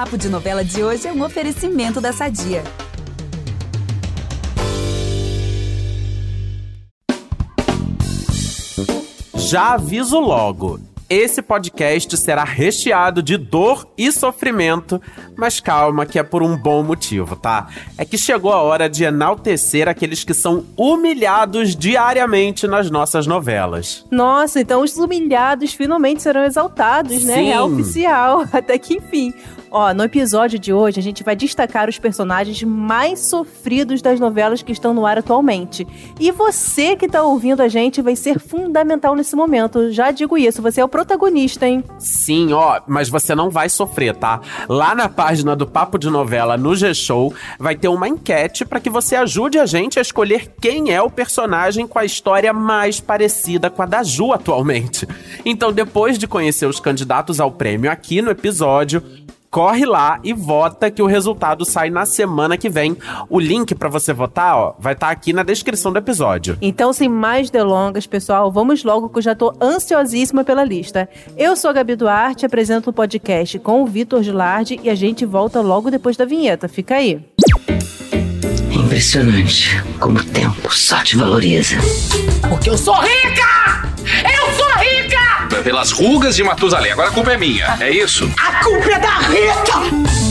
Papo de Novela de hoje é um oferecimento da Sadia. Já aviso logo. Esse podcast será recheado de dor e sofrimento, mas calma que é por um bom motivo, tá? É que chegou a hora de enaltecer aqueles que são humilhados diariamente nas nossas novelas. Nossa, então os humilhados finalmente serão exaltados, né? Sim. É oficial, até que enfim. Ó, no episódio de hoje a gente vai destacar os personagens mais sofridos das novelas que estão no ar atualmente. E você que tá ouvindo a gente vai ser fundamental nesse momento. Já digo isso, você é o protagonista, hein? Sim, ó, mas você não vai sofrer, tá? Lá na página do Papo de Novela no G-Show vai ter uma enquete para que você ajude a gente a escolher quem é o personagem com a história mais parecida com a da Ju atualmente. Então, depois de conhecer os candidatos ao prêmio aqui no episódio, corre lá e vota que o resultado sai na semana que vem. O link para você votar, ó, vai estar aqui na descrição do episódio. Então, sem mais delongas, pessoal, vamos logo que eu já tô ansiosíssima pela lista. Eu sou a Gabi Duarte, apresento o podcast com o Vitor Gilardi e a gente volta logo depois da vinheta. Fica aí. É impressionante como o tempo só te valoriza. Porque eu sou rica! Eu sou rica! Pelas rugas de Matusalém. Agora a culpa é minha, é isso? A culpa é da Rita!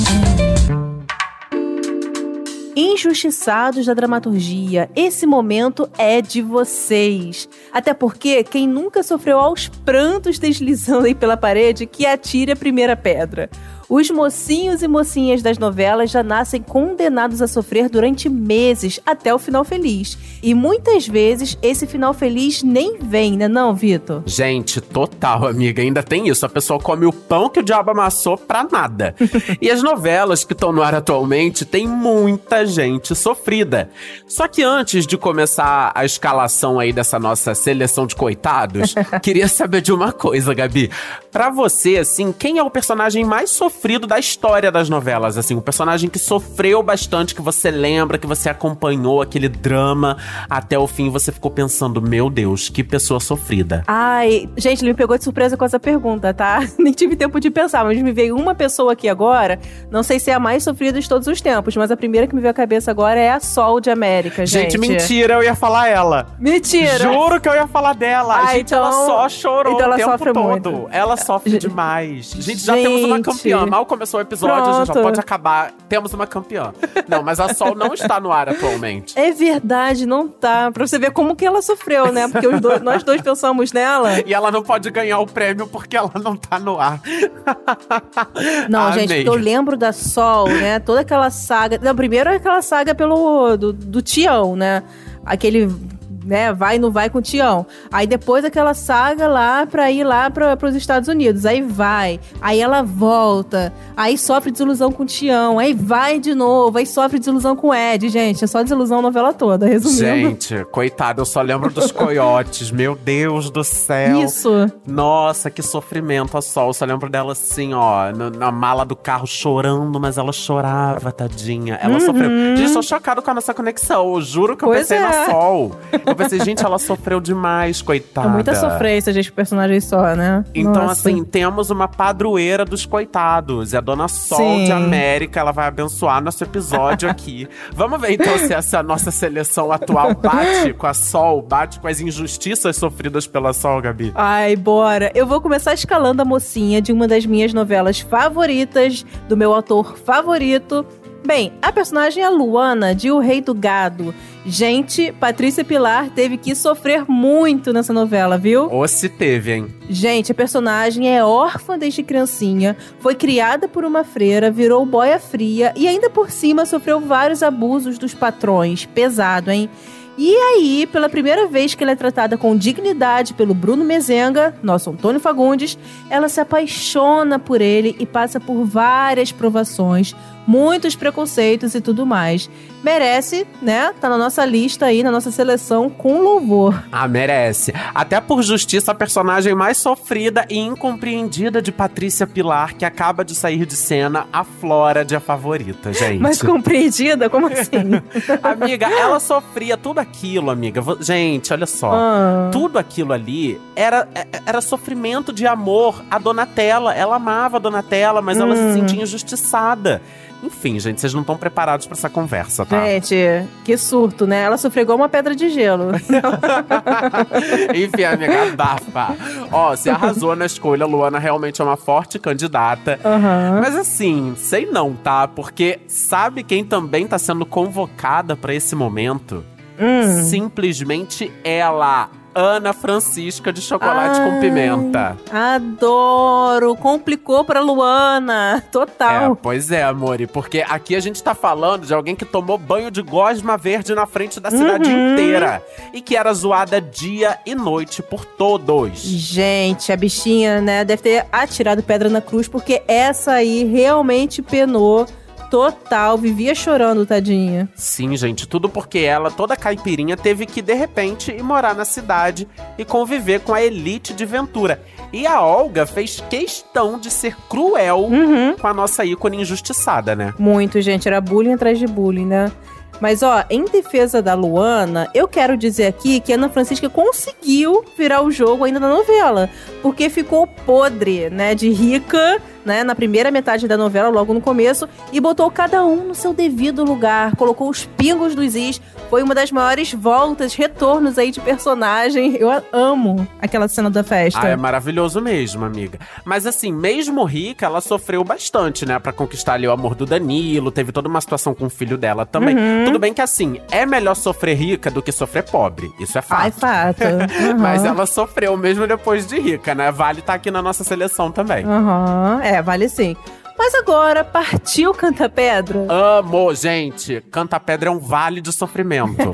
Injustiçados da dramaturgia, esse momento é de vocês. Até porque quem nunca sofreu aos prantos deslizando aí pela parede, que atire a primeira pedra. Os mocinhos e mocinhas das novelas já nascem condenados a sofrer durante meses até o final feliz. E muitas vezes esse final feliz nem vem, né não, Vitor? Gente, total, amiga. Ainda tem isso. A pessoa come o pão que o diabo amassou pra nada. e as novelas que estão no ar atualmente tem muita gente sofrida. Só que antes de começar a escalação aí dessa nossa seleção de coitados, queria saber de uma coisa, Gabi. Pra você, assim, quem é o personagem mais sofrido da história das novelas? Assim, o personagem que sofreu bastante, que você lembra, que você acompanhou aquele drama até o fim, você ficou pensando, meu Deus, que pessoa sofrida. Ai, gente, ele me pegou de surpresa com essa pergunta, tá? Nem tive tempo de pensar, mas me veio uma pessoa aqui agora. Não sei se é a mais sofrida de todos os tempos, mas a primeira que me veio à cabeça agora é a Sol de América, gente. Gente, mentira, eu ia falar ela. Mentira! Juro que eu ia falar dela. Ah, gente, ela então- só chorou então ela o tempo sofre todo. muito. Ela sofre Gente- demais. Gente, já temos uma Gente. campeã. Mal começou o episódio, a gente já Pronto. pode acabar. Temos uma campeã. Não, mas a Sol não está no ar atualmente. É verdade, não tá. Pra você ver como que ela sofreu, né? Porque dois- nós dois pensamos nela. E ela não pode ganhar o prêmio porque ela não tá no ar. Não, Amei. gente, eu lembro da Sol, né? Toda aquela saga. Não, primeiro é aquela saga pelo do, do Tião, né? Aquele. Né, vai e não vai com o Tião. Aí depois aquela saga lá pra ir lá para os Estados Unidos. Aí vai. Aí ela volta. Aí sofre desilusão com o Tião. Aí vai de novo. Aí sofre desilusão com o Ed. Gente, é só desilusão a novela toda, resumindo. Gente, coitado, eu só lembro dos coiotes. Meu Deus do céu. Isso. Nossa, que sofrimento a Sol. Eu só lembro dela assim, ó, na, mala do carro chorando, mas ela chorava, tadinha. Ela sofreu. Gente, eu tô chocado com a nossa conexão. Eu juro que eu Uhum. Pois pensei é. na Sol. Eu pensei, gente, ela sofreu demais, coitada. É muita sofrência, gente, personagem só, né? Então, Nossa. assim, temos uma padroeira dos coitados. É a Dona Sol Sim. de América. Ela vai abençoar nosso episódio aqui. Vamos ver, então, se essa nossa seleção atual bate com a Sol, bate com as injustiças sofridas pela Sol, Gabi. Ai, bora. Eu vou começar escalando a mocinha de uma das minhas novelas favoritas, do meu autor favorito. Bem, a personagem é a Luana, de O Rei do Gado. Gente, Patrícia Pilar teve que sofrer muito nessa novela, viu? Ou se teve, hein? Gente, a personagem é órfã desde criancinha, foi criada por uma freira, virou boia fria e ainda por cima sofreu vários abusos dos patrões. Pesado, hein? E aí, pela primeira vez que ela é tratada com dignidade pelo Bruno Mezenga, nosso Antônio Fagundes, ela se apaixona por ele e passa por várias provações, muitos preconceitos e tudo mais. Merece, né? Tá na nossa lista aí, na nossa seleção com louvor. Ah, merece. Até por justiça, a personagem mais sofrida e incompreendida de Patrícia Pilar, que acaba de sair de cena, a Flora de a favorita, gente. Mas compreendida? Como assim? Amiga, ela sofria tudo aquilo, amiga. Gente, olha só. Ah. Tudo aquilo ali era, é- era sofrimento de amor. A Donatella, ela amava a Donatella, mas ela se Hum. sentia injustiçada. Enfim, gente, vocês não estão preparados pra essa conversa, tá? Gente, que surto, né? Ela sofreu igual uma pedra de gelo. Enfim, amiga, abafa. Ó, você arrasou na escolha. Luana realmente é uma forte candidata. Aham. Mas assim, sei não, tá? Porque sabe quem também tá sendo convocada pra esse momento? Hum. Simplesmente ela, Ana Francisca de Chocolate com Ai. Pimenta. Adoro! Complicou pra Luana. É, Total. pois é, amore, porque aqui a gente tá falando de alguém que tomou banho de gosma verde na frente da cidade Uhum. inteira e que era zoada dia e noite por todos. Gente, a bichinha, né, deve ter atirado pedra na cruz, porque essa aí realmente penou total, vivia chorando, tadinha. Sim, gente, tudo porque ela, toda caipirinha, teve que, de repente, ir morar na cidade e conviver com a elite de Ventura. E a Olga fez questão de ser cruel Uhum. com a nossa ícone injustiçada, né? Muito, gente, era bullying atrás de bullying, né? Mas, ó, em defesa da Luana, eu quero dizer aqui que a Ana Francisca conseguiu virar o jogo ainda na novela. Porque ficou podre, né? De rica, né? Na primeira metade da novela, logo no começo. E botou cada um no seu devido lugar. Colocou os pingos dos is. Foi uma das maiores voltas, retornos aí de personagem. Eu amo aquela cena da festa. Ah, é maravilhoso mesmo, amiga. Mas assim, mesmo rica, ela sofreu bastante, né? Pra conquistar ali o amor do Danilo. Teve toda uma situação com o filho dela também. Uhum. Tudo bem que assim, é melhor sofrer rica do que sofrer pobre. Isso é fato. Ai, fato. Uhum. Mas ela sofreu mesmo depois de rica, né? Vale estar aqui na nossa seleção também. Aham, é, vale sim. Mas agora, partiu Canta Pedra? Amo, gente. Canta Pedra é um vale de sofrimento.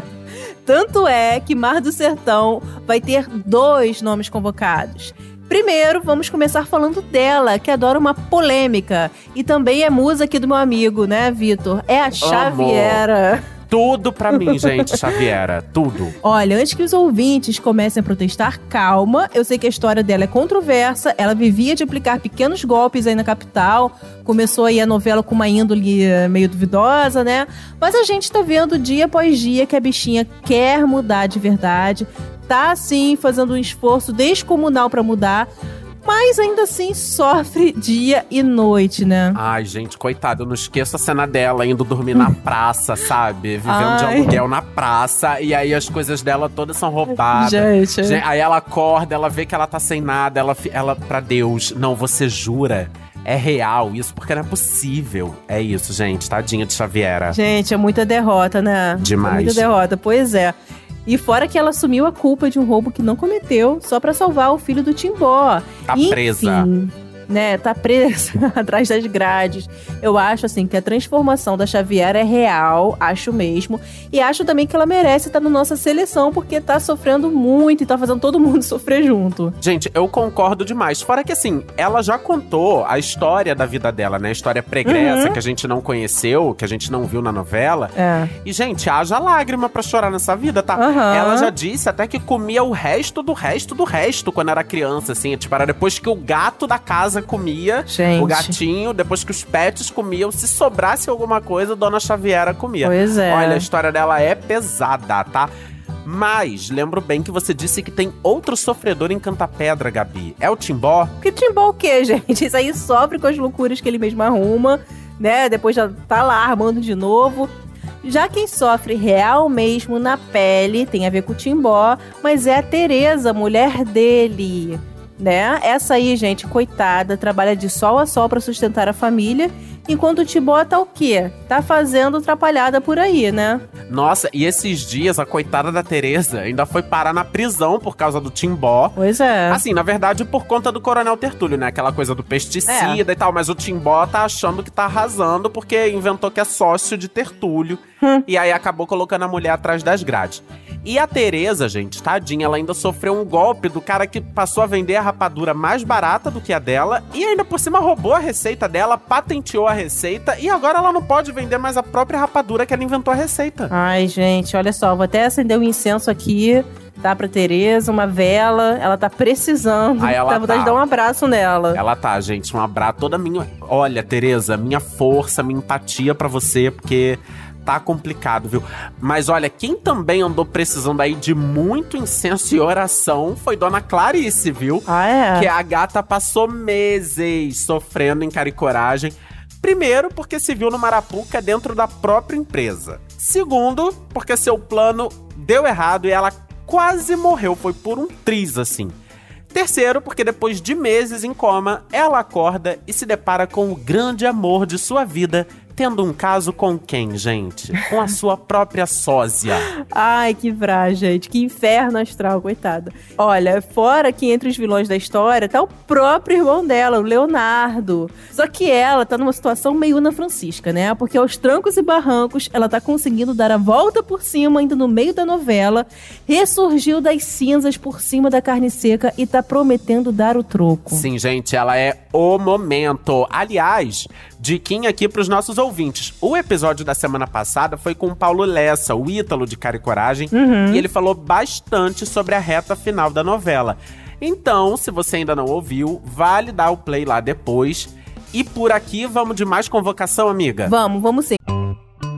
Tanto é que Mar do Sertão vai ter dois nomes convocados. Primeiro, vamos começar falando dela, que adora uma polêmica. E também é musa aqui do meu amigo, né, Vitor? É a Xaviera. Tudo pra mim, gente, Xaviera. Tudo. Olha, antes que os ouvintes comecem a protestar, calma. Eu sei que a história dela é controversa. Ela vivia de aplicar pequenos golpes aí na capital. Começou aí a novela com uma índole eh, meio duvidosa, né? Mas a gente tá vendo dia após dia que a bichinha quer mudar de verdade. Tá, sim, fazendo um esforço descomunal pra mudar. Mas ainda assim sofre dia e noite, né? Ai, gente, coitado, eu não esqueço a cena dela indo dormir na praça, sabe? Vivendo de Ai. aluguel na praça. E aí as coisas dela todas são roubadas. Gente. Gen- Aí ela acorda, ela vê que ela tá sem nada, ela, ela pra Deus, não, você jura? É real isso, porque não é possível. É isso, gente, tadinha de Xaviera. Gente, é muita derrota, né? Demais. É muita derrota, pois é. E fora que ela assumiu a culpa de um roubo que não cometeu, só pra salvar o filho do Timbó. Tá Enfim, presa. Né, tá presa atrás das grades. Eu acho, assim, que a transformação da Xavier é real, acho mesmo. E acho também que ela merece estar na nossa seleção, porque tá sofrendo muito e tá fazendo todo mundo sofrer junto. Gente, eu concordo demais. Fora que, assim, ela já contou a história da vida dela, né? A história pregressa Uhum. que a gente não conheceu, que a gente não viu na novela. É. E, gente, haja lágrima pra chorar nessa vida, tá? Aham. Ela já disse até que comia o resto do resto do resto quando era criança, assim. Tipo, era depois que o gato da casa comia, Gente. o gatinho, depois que os pets comiam, se sobrasse alguma coisa, Dona Xaviera comia. Pois é. Olha, a história dela é pesada, tá? Mas, lembro bem que você disse que tem outro sofredor em Cantapedra, Gabi. É o Timbó? Que Timbó o quê, gente? Isso aí sofre com as loucuras que ele mesmo arruma, né? Depois já tá lá armando de novo. Já quem sofre real mesmo na pele tem a ver com o Timbó, mas é a Tereza, mulher dele, né? Essa aí, gente, coitada, trabalha de sol a sol pra sustentar a família, enquanto o Timbó tá o quê? Tá fazendo atrapalhada por aí, né? Nossa, e esses dias a coitada da Tereza ainda foi parar na prisão por causa do Timbó. Pois é. Assim, na verdade, por conta do Coronel Tertúlio, né? Aquela coisa do pesticida e tal. Mas o Timbó tá achando que tá arrasando porque inventou que é sócio de Tertúlio. E aí acabou colocando a mulher atrás das grades. E a Tereza, gente, tadinha, ela ainda sofreu um golpe do cara que passou a vender a rapadura mais barata do que a dela. E ainda por cima roubou a receita dela, patenteou a receita. E agora ela não pode vender mais a própria rapadura que ela inventou a receita. Ai, gente, olha só, vou até acender um incenso aqui, tá? Pra Tereza, uma vela. Ela tá precisando. Aí ela Dá vontade tá. de dar um abraço nela. Ela tá, gente, um abraço toda minha. Olha, Tereza, minha força, minha empatia pra você, porque tá complicado, viu? Mas olha, quem também andou precisando aí de muito incenso e oração foi Dona Clarice, viu? Ah, é? Que a gata passou meses sofrendo em cara e coragem. Primeiro, porque se viu no Marapuca dentro da própria empresa. Segundo, porque seu plano deu errado e ela quase morreu. Foi por um triz, assim. Terceiro, porque depois de meses em coma, ela acorda e se depara com o grande amor de sua vida, tendo um caso com quem, gente? Com a sua própria sósia. Ai, que vrá, gente. Que inferno astral, coitada. Olha, fora que entre os vilões da história tá o próprio irmão dela, o Leonardo. Só que ela tá numa situação meio Ana Francisca, né? Porque aos trancos e barrancos, ela tá conseguindo dar a volta por cima, ainda no meio da novela, ressurgiu das cinzas por cima da carne seca e tá prometendo dar o troco. Sim, gente, ela é o momento. Aliás, diquinha aqui pros nossos ouvintes. O episódio da semana passada foi com o Paulo Lessa, o Ítalo de Cara e Coragem, e ele falou bastante sobre a reta final da novela. Então, se você ainda não ouviu, vale dar o play lá depois. E por aqui, vamos de mais convocação, amiga? Vamos, vamos sim.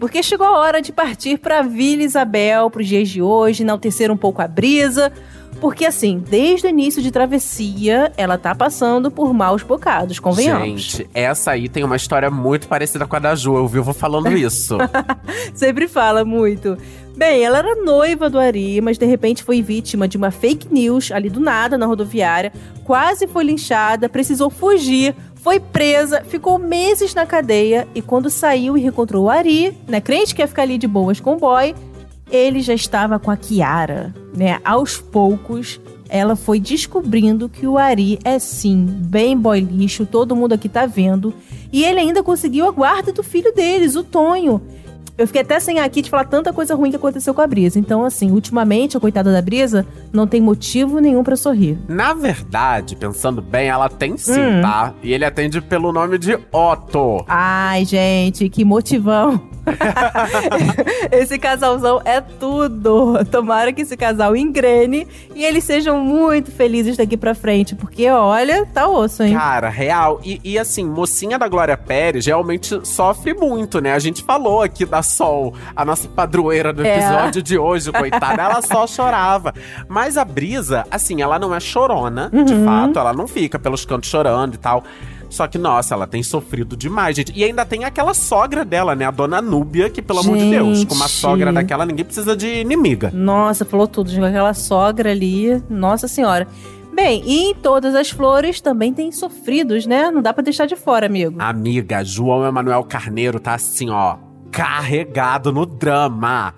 Porque chegou a hora de partir para Vila Isabel para os dias de hoje, enaltecer um pouco a brisa. Porque assim, desde o início de travessia, ela tá passando por maus bocados, convenhamos. Gente, essa aí tem uma história muito parecida com a da Ju, eu vivo falando isso. Sempre fala muito. Bem, ela era noiva do Ari, mas de repente foi vítima de uma fake news ali do nada na rodoviária, quase foi linchada, precisou fugir, foi presa, ficou meses na cadeia e quando saiu e reencontrou o Ari, né, crente que ia ficar ali de boas com o boy, ele já estava com a Kiara, né? Aos poucos, ela foi descobrindo que o Ari é sim bem boy lixo, todo mundo aqui tá vendo, e ele ainda conseguiu a guarda do filho deles, o Tonho. Eu fiquei até sem aqui de falar tanta coisa ruim que aconteceu com a Brisa. Então, assim, ultimamente, a coitada da Brisa não tem motivo nenhum pra sorrir. Na verdade, pensando bem, ela tem sim, Hum. tá? E ele atende pelo nome de Otto. Ai, gente, que motivão. esse casalzão é tudo. Tomara que esse casal engrene e eles sejam muito felizes daqui pra frente, porque olha, tá osso, hein? Cara, real. E, e assim, mocinha da Glória Pérez realmente sofre muito, né? A gente falou aqui da Sol, a nossa padroeira do É. episódio de hoje, coitada. Ela só chorava. Mas a Brisa, assim, ela não é chorona, de Uhum. fato. Ela não fica pelos cantos chorando e tal. Só que, nossa, ela tem sofrido demais, gente. E ainda tem aquela sogra dela, né? A dona Núbia, que, pelo amor de Deus, com uma Gente. sogra daquela, ninguém precisa de inimiga. Nossa, falou tudo, gente. Aquela sogra ali, nossa senhora. Bem, e em todas as flores também tem sofridos, né? Não dá pra deixar de fora, amigo. Amiga, João Emanuel Carneiro tá assim, ó, carregado no drama.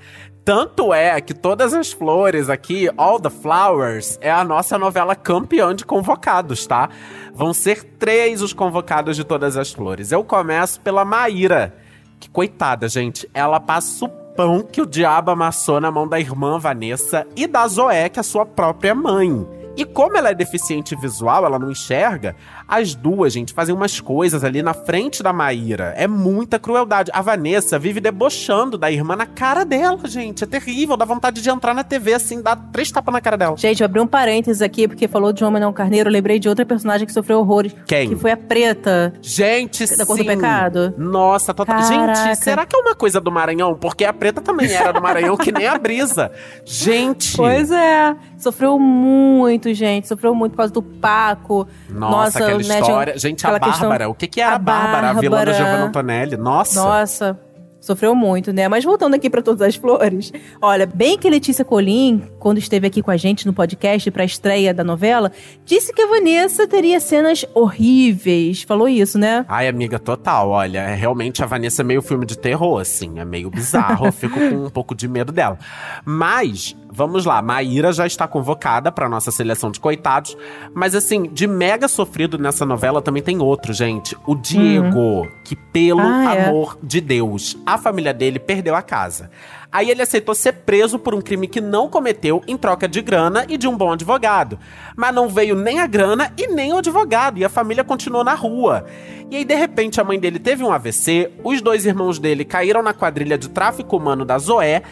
Tanto é que Todas as Flores aqui, All the Flowers, é a nossa novela campeã de convocados, tá? Vão ser três os convocados de Todas as Flores. Eu começo pela Maíra, que coitada, gente, ela passa o pão que o diabo amassou na mão da irmã Vanessa e da Zoé, que é a sua própria mãe. E como ela é deficiente visual, ela não enxerga, as duas, gente, fazem umas coisas ali na frente da Maíra. É muita crueldade. A Vanessa vive debochando da irmã na cara dela, gente. É terrível, dá vontade de entrar na TV assim, dar três tapas na cara dela. Gente, eu abri um parênteses aqui, porque falou de João Manuel Carneiro, eu lembrei de outra personagem que sofreu horrores. Quem? Que foi a Preta. Gente, Da cor do sim. pecado? Nossa, total. Caraca. Gente, será que é uma coisa do Maranhão? Porque a Preta também era do Maranhão, que nem a Brisa. Gente. Pois é. Sofreu muito, gente. Sofreu muito por causa do Paco. Nossa, aquela né, história. Gente, a aquela questão- Bárbara. O que, que era A Bárbara? A vilã da Bárbara. Giovanna Antonelli. Nossa. Nossa, sofreu muito, né? Mas voltando aqui pra todas as flores. Olha, bem que Letícia Colim, quando esteve aqui com a gente no podcast pra estreia da novela, disse que a Vanessa teria cenas horríveis. Falou isso, né? Ai, amiga, total. Olha, é, realmente a Vanessa é meio filme de terror, assim. É meio bizarro. eu fico com um pouco de medo dela. Mas, vamos lá. Maíra já está convocada pra nossa seleção de coitados. Mas, assim, de mega sofrido nessa novela também tem outro, gente. O Diego, que pelo Ah, é. amor de Deus. A família dele perdeu a casa. Aí ele aceitou ser preso por um crime que não cometeu em troca de grana e de um bom advogado. Mas não veio nem a grana e nem o advogado, e a família continuou na rua. E aí, de repente, a mãe dele teve um AVC, os dois irmãos dele caíram na quadrilha de tráfico humano da Zoé.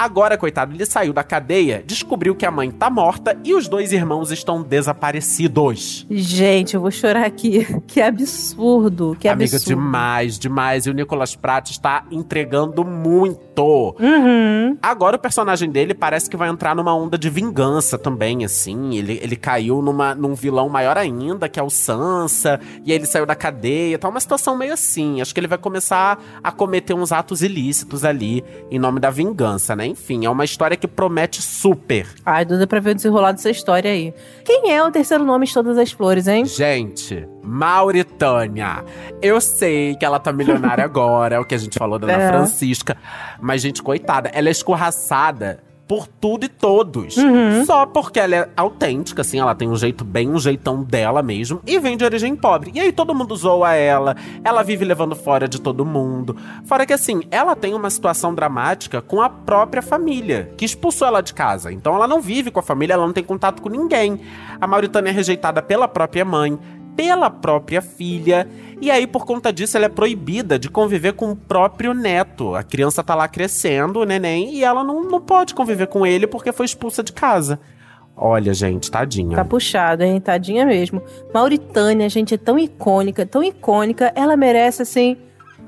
Agora, coitado, ele saiu da cadeia, descobriu que a mãe tá morta e os dois irmãos estão desaparecidos. Gente, eu vou chorar aqui. Que absurdo, que Amiga, absurdo. demais, demais. E o Nicolas Pratt está entregando muito. Uhum. Agora o personagem dele parece que vai entrar numa onda de vingança também, assim. Ele, ele caiu numa, num vilão maior ainda, que é o Sansa. E aí ele saiu da cadeia. Tá uma situação meio assim. Acho que ele vai começar a cometer uns atos ilícitos ali, em nome da vingança, né? Enfim, é uma história que promete super. Ai, Duda, pra ver o desenrolar dessa história aí. Quem é o terceiro nome de todas as flores, hein? Gente, Mauritânia. Eu sei que ela tá milionária agora, é o que a gente falou da Ana É. Francisca. Mas, gente, coitada, ela é escorraçada por tudo e todos. Uhum. Só porque ela é autêntica, assim, ela tem um jeito bem, um jeitão dela mesmo. E vem de origem pobre. E aí todo mundo zoa ela, ela vive levando fora de todo mundo. Fora que, assim, ela tem uma situação dramática com a própria família, que expulsou ela de casa. Então ela não vive com a família, ela não tem contato com ninguém. A Mauritânia é rejeitada pela própria mãe, pela própria filha. E aí, por conta disso, ela é proibida de conviver com o próprio neto. A criança tá lá crescendo, o neném, e ela não, não pode conviver com ele porque foi expulsa de casa. Olha, gente, tadinha. Tá puxado, hein? Tadinha mesmo. Mauritânia, gente, é tão icônica, tão icônica. Ela merece, assim,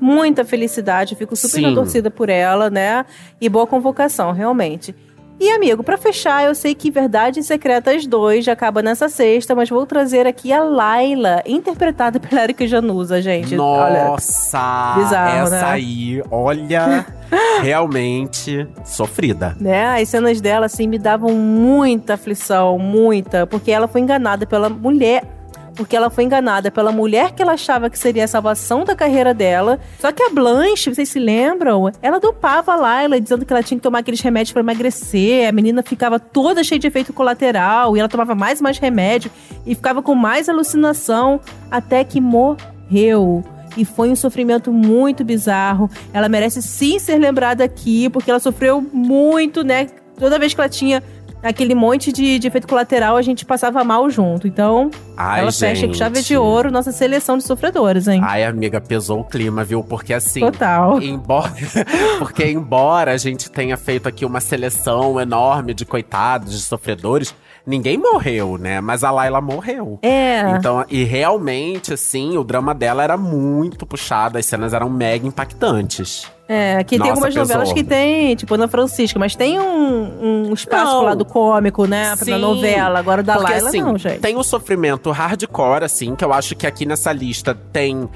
muita felicidade. Fico super Sim. na torcida por ela, né? E boa convocação, realmente. E, amigo, pra fechar, eu sei que Verdades Secretas 2 já acaba nessa sexta, mas vou trazer aqui a Laila, interpretada pela Erika Januza, gente. Olha, Nossa! bizarro, essa né? aí, olha, realmente sofrida. né? As cenas dela, assim, me davam muita aflição, muita, porque ela foi enganada pela mulher. Porque ela foi enganada pela mulher que ela achava que seria a salvação da carreira dela. Só que a Blanche, vocês se lembram? Ela dopava lá, ela dizendo que ela tinha que tomar aqueles remédios pra emagrecer. A menina ficava toda cheia de efeito colateral. E ela tomava mais e mais remédio. E ficava com mais alucinação. Até que morreu. E foi um sofrimento muito bizarro. Ela merece sim ser lembrada aqui, porque ela sofreu muito, né? Toda vez que ela tinha aquele monte de, de efeito colateral, a gente passava mal junto. Então, Ai, ela fecha com chave gente. de ouro nossa seleção de sofredores, hein? Ai, amiga, pesou o clima, viu? Porque assim. Total. Embora, porque embora a gente tenha feito aqui uma seleção enorme de coitados, de sofredores, ninguém morreu, né? Mas a Laila morreu. É. Então, e realmente, assim, o drama dela era muito puxado, as cenas eram mega impactantes. É, aqui tem Nossa, algumas pesou. novelas que tem, tipo Ana Francisca, mas tem um, um espaço Não. pro lado cômico, né? Pra Sim. novela. Agora o da Porque, Laila, assim, não, gente. Tem o sofrimento hardcore, assim, que eu acho que aqui nessa lista tem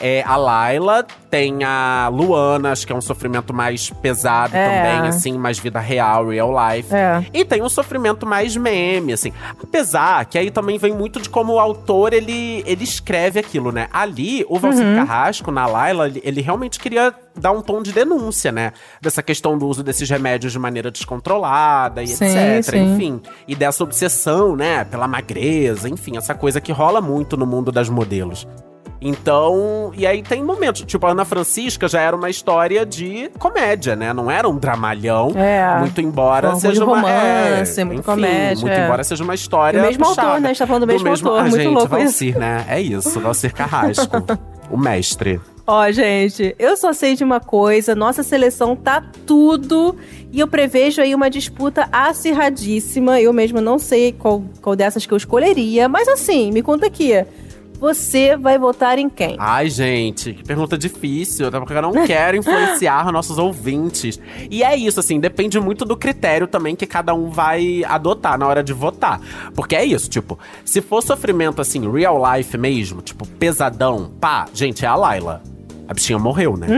é, a Laila, tem a Luana, acho que é um sofrimento mais pesado É. também, assim, mais vida real, real life. É. E tem um sofrimento mais meme, assim. Apesar que aí também vem muito de como o autor, ele, ele escreve aquilo, né? Ali, o Valcir Uhum. Carrasco, na Laila, ele, ele realmente queria dar um tom de denúncia, né? Dessa questão do uso desses remédios de maneira descontrolada e Sim, etc. sim. Enfim. E dessa obsessão, né? Pela magreza, enfim. Essa coisa que rola muito no mundo das modelos. Então, e aí tem momentos, tipo, a Ana Francisca já era uma história de comédia, né? Não era um dramalhão. É. Muito embora Orgulho seja uma. romance, é, muito enfim, comédia, Muito é. embora seja uma história. Do mesmo puxada. autor, né? A gente tá falando do mesmo autor, Ah, muito gente, louco isso. Valcir, né? É isso, Valcir Carrasco. o mestre. Ó, gente, eu só sei de uma coisa, nossa seleção tá tudo e eu prevejo aí uma disputa acirradíssima. Eu mesma não sei qual, qual dessas que eu escolheria, mas assim, me conta aqui. Você vai votar em quem? Ai, gente, que pergunta difícil, até porque eu não quero influenciar nossos ouvintes. E é isso, assim, depende muito do critério também que cada um vai adotar na hora de votar. Porque é isso, tipo, se for sofrimento, assim, real life mesmo, tipo, pesadão, pá, gente, é a Laila. A bichinha morreu, né?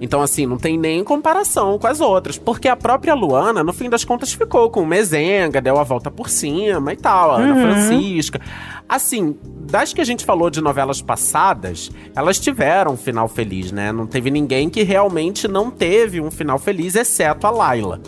Então, assim, não tem nem comparação com as outras. Porque a própria Luana, no fim das contas, ficou com o Mezenga, deu a volta por cima e tal, a Ana Francisca. Assim, das que a gente falou de novelas passadas, elas tiveram um final feliz, né? Não teve ninguém que realmente não teve um final feliz, exceto a Laila.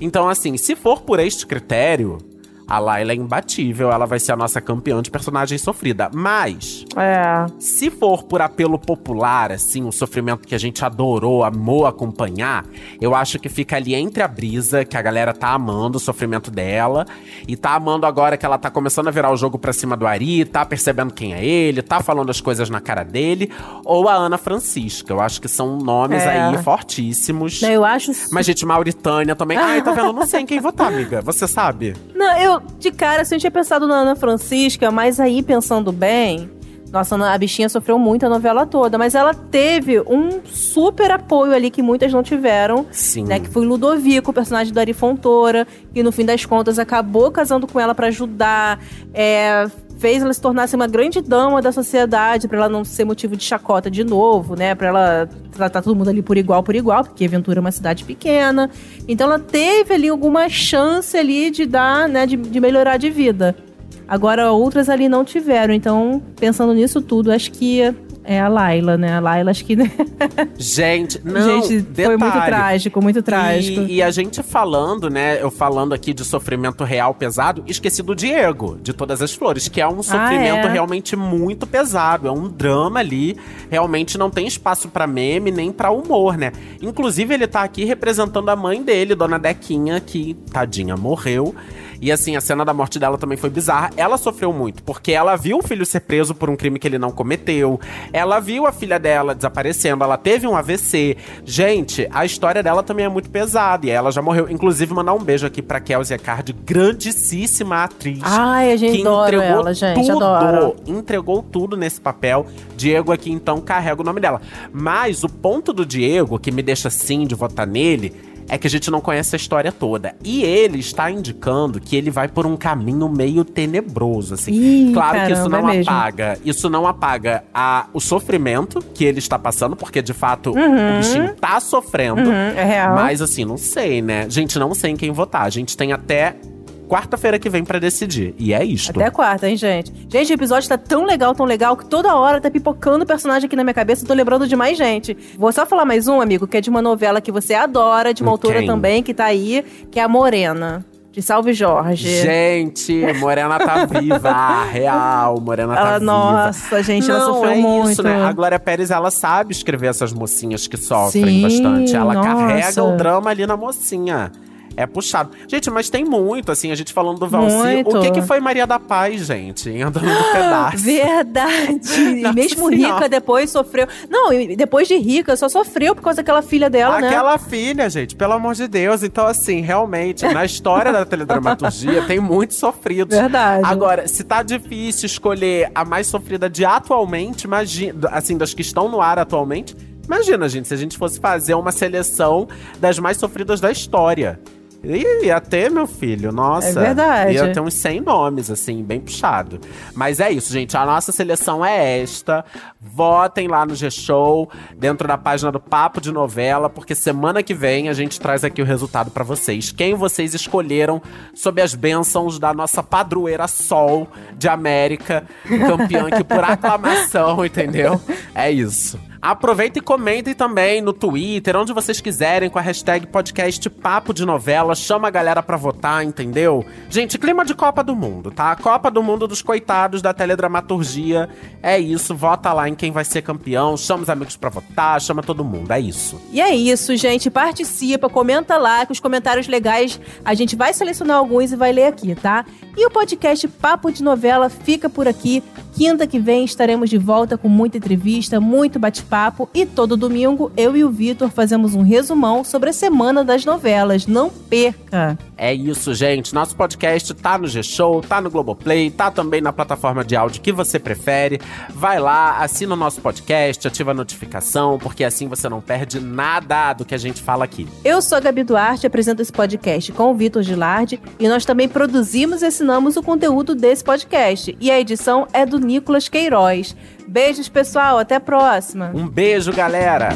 Então, assim, se for por este critério, A Laila é imbatível, ela vai ser a nossa campeã de personagem sofrida. Mas, É. se for por apelo popular, assim, um sofrimento que a gente adorou, amou acompanhar, eu acho que fica ali entre a brisa, que a galera tá amando o sofrimento dela, e tá amando agora que ela tá começando a virar o jogo pra cima do Ari, tá percebendo quem é ele, tá falando as coisas na cara dele, ou a Ana Francisca. Eu acho que são nomes É. aí fortíssimos. Não, eu acho. Mas, gente, Mauritânia também. Ai, tá vendo? Eu não sei em quem votar, amiga. Você sabe? Não, eu, de cara, assim, eu tinha pensado na Ana Francisca, mas aí, pensando bem. Nossa, a bichinha sofreu muito a novela toda, mas ela teve um super apoio ali que muitas não tiveram. Sim. Né, que foi Ludovico, o personagem do Ari Fontoura, que no fim das contas acabou casando com ela pra ajudar, é, fez ela se tornar assim, uma grande dama da sociedade, pra ela não ser motivo de chacota de novo, né? Pra ela tratar todo mundo ali por igual, por igual, porque Ventura é uma cidade pequena. Então ela teve ali alguma chance ali de dar, né, de, de melhorar de vida. Agora outras ali não tiveram, então pensando nisso tudo, acho que é a Laila, né? A Laila, acho que. Gente, não, Gente, foi muito detalhe. trágico, muito trágico. E, e a gente falando, né? Eu falando aqui de sofrimento real pesado, esqueci do Diego, de Todas as Flores, que é um sofrimento é? realmente muito pesado. É um drama ali. Realmente não tem espaço pra meme nem pra humor, né? Inclusive, ele tá aqui representando a mãe dele, Dona Dequinha, que, tadinha, morreu. E assim, a cena da morte dela também foi bizarra. Ela sofreu muito, porque ela viu o filho ser preso por um crime que ele não cometeu. Ela viu a filha dela desaparecendo, ela teve um AVC. Gente, a história dela também é muito pesada. E ela já morreu. Inclusive, mandar um beijo aqui pra Kelsey Card, grandíssima atriz. Ai, a gente que adora entregou ela, gente, tudo, adoro. entregou tudo nesse papel. Diego aqui, então, carrega o nome dela. Mas o ponto do Diego, que me deixa sim de votar nele, é que a gente não conhece a história toda. E ele está indicando que ele vai por um caminho meio tenebroso, assim. Ih, claro que isso caramba, não é apaga. Isso não apaga a, o sofrimento que ele está passando, porque de fato Uhum. o bichinho tá sofrendo. Uhum, é real. Mas assim, não sei, né? Gente, não sei em quem votar. A gente tem até quarta-feira que vem pra decidir. E é isto. Até quarta, hein, gente? Gente, o episódio tá tão legal, tão legal, que toda hora tá pipocando personagem aqui na minha cabeça. Eu tô lembrando de mais gente. Vou só falar mais um, amigo, que é de uma novela que você adora, de uma Quem? autora também, que tá aí, que é a Morena. De Salve Jorge. Gente, Morena tá viva, real, Morena tá Ela, viva. nossa, gente, ela Não, sofreu é muito. isso, né? A Glória Pérez, ela sabe escrever essas mocinhas que sofrem Sim, bastante. Ela nossa. carrega o drama ali na mocinha. É puxado. Gente, mas tem muito, assim, a gente falando do Valci. Muito. O que que foi Maria da Paz, gente? Andando no pedaço. Verdade. e Nossa mesmo Senhora. rica, depois sofreu. Não, depois de rica, só sofreu por causa daquela filha dela, né? Aquela filha, gente, pelo amor de Deus. Então, assim, realmente, na história da teledramaturgia, tem muitos sofridos. Verdade. Agora, se tá difícil escolher a mais sofrida de atualmente, imagina, assim, das que estão no ar atualmente, imagina, gente, se a gente fosse fazer uma seleção das mais sofridas da história. Ih, Ia ter, meu filho, nossa. É verdade. Ia ter uns 100 nomes, assim, bem puxado. Mas é isso, gente. A nossa seleção é esta. Votem lá no G-Show, dentro da página do Papo de Novela, porque semana que vem a gente traz aqui o resultado pra vocês. Quem vocês escolheram sob as bênçãos da nossa padroeira Sol de América, campeã aqui por aclamação, entendeu? É isso. Aproveita e comentem também no Twitter, onde vocês quiserem, com a hashtag podcast Papo de Novela. Chama a galera pra votar, entendeu? Gente, clima de Copa do Mundo, tá? Copa do Mundo dos coitados da teledramaturgia. É isso, vota lá em quem vai ser campeão. Chama os amigos pra votar, chama todo mundo. É isso. E é isso, gente. Participa, comenta lá, que os comentários legais a gente vai selecionar alguns e vai ler aqui, tá? E o podcast Papo de Novela fica por aqui. Quinta que vem estaremos de volta com muita entrevista, muito bate-papo e todo domingo eu e o Vitor fazemos um resumão sobre a semana das novelas. Não perca! É isso, gente. Nosso podcast tá no G-Show, tá no Globoplay, tá também na plataforma de áudio que você prefere. Vai lá, assina o nosso podcast, ativa a notificação, porque assim você não perde nada do que a gente fala aqui. Eu sou a Gabi Duarte, apresento esse podcast com o Vitor Gilardi e nós também produzimos e assinamos o conteúdo desse podcast. E a edição é do Nicolas Queiroz. Beijos, pessoal. Até a próxima. Um beijo, galera!